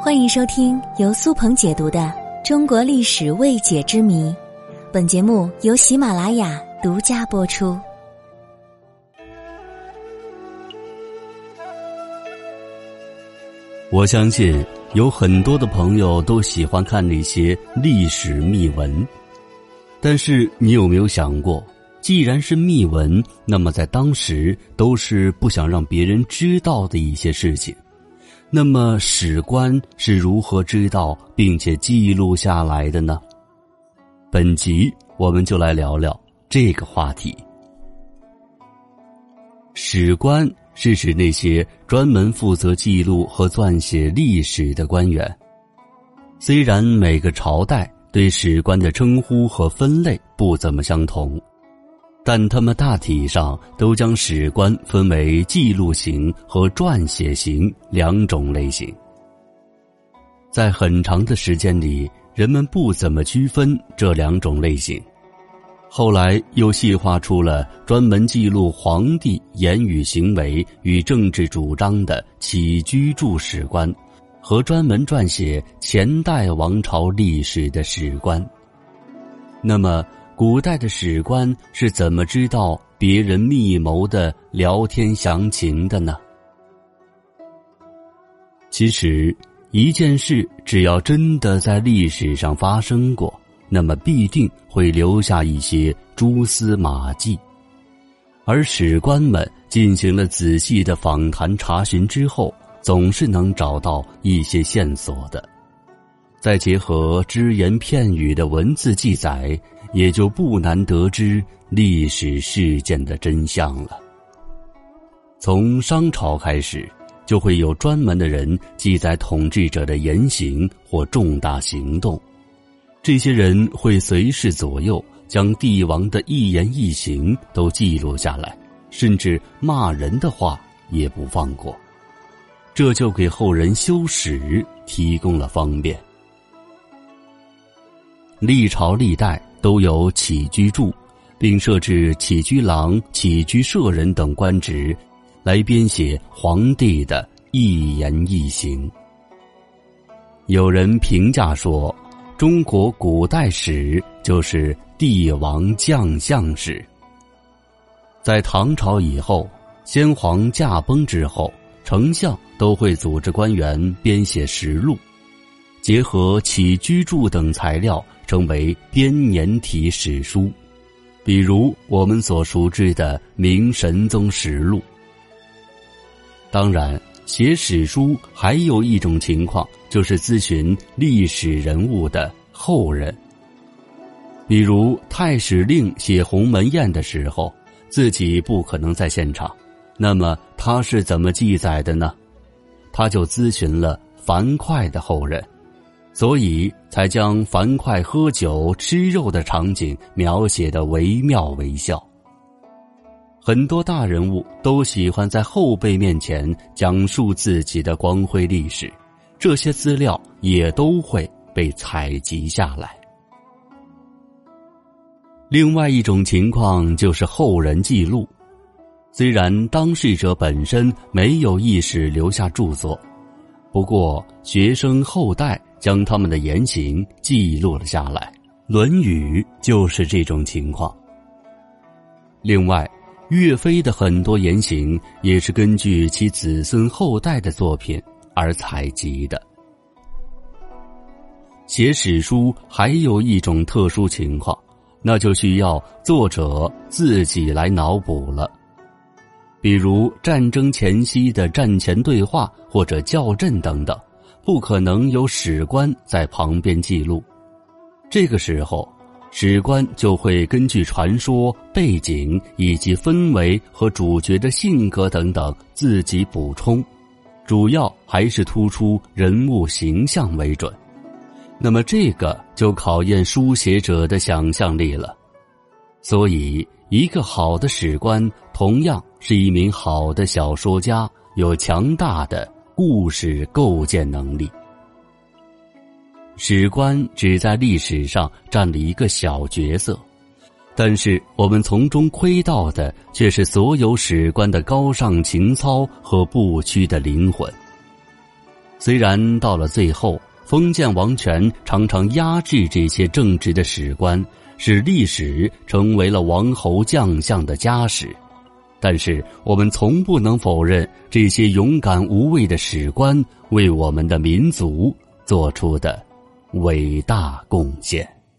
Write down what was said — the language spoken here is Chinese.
欢迎收听由苏鹏解读的《中国历史未解之谜》，本节目由喜马拉雅独家播出。我相信有很多的朋友都喜欢看那些历史秘闻，但是你有没有想过，既然是秘闻，那么在当时都是不想让别人知道的一些事情。那么史官是如何知道并且记录下来的呢？本集我们就来聊聊这个话题。史官是指那些专门负责记录和撰写历史的官员。虽然每个朝代对史官的称呼和分类不怎么相同。但他们大体上都将史官分为记录型和撰写型两种类型。在很长的时间里，人们不怎么区分这两种类型。后来又细化出了专门记录皇帝言语行为与政治主张的起居注史官，和专门撰写前代王朝历史的史官。那么。古代的史官是怎么知道别人密谋的聊天详情的呢？其实，一件事只要真的在历史上发生过，那么必定会留下一些蛛丝马迹，而史官们进行了仔细的访谈查询之后，总是能找到一些线索的。再结合只言片语的文字记载。也就不难得知历史事件的真相了。从商朝开始，就会有专门的人记载统治者的言行或重大行动，这些人会随侍左右，将帝王的一言一行都记录下来，甚至骂人的话也不放过，这就给后人修史提供了方便。历朝历代。都有起居注，并设置起居郎、起居舍人等官职，来编写皇帝的一言一行。有人评价说，中国古代史就是帝王将相史。在唐朝以后，先皇驾崩之后，丞相都会组织官员编写实录，结合起居注等材料。称为编年体史书，比如我们所熟知的《明神宗实录》。当然，写史书还有一种情况，就是咨询历史人物的后人。比如太史令写鸿门宴的时候，自己不可能在现场，那么他是怎么记载的呢？他就咨询了樊哙的后人。所以才将樊哙喝酒吃肉的场景描写的惟妙惟肖。很多大人物都喜欢在后辈面前讲述自己的光辉历史，这些资料也都会被采集下来。另外一种情况就是后人记录，虽然当事者本身没有意识留下著作，不过学生后代。将他们的言行记录了下来，《论语》就是这种情况。另外，岳飞的很多言行也是根据其子孙后代的作品而采集的。写史书还有一种特殊情况，那就需要作者自己来脑补了，比如战争前夕的战前对话或者校正等等。不可能有史官在旁边记录，这个时候，史官就会根据传说背景以及氛围和主角的性格等等自己补充，主要还是突出人物形象为准。那么这个就考验书写者的想象力了。所以，一个好的史官同样是一名好的小说家，有强大的。故事构建能力，史官只在历史上占了一个小角色，但是我们从中窥到的却是所有史官的高尚情操和不屈的灵魂。虽然到了最后，封建王权常常压制这些正直的史官，使历史成为了王侯将相的家史，但是我们从不能否认这些勇敢无畏的史官为我们的民族做出的伟大贡献。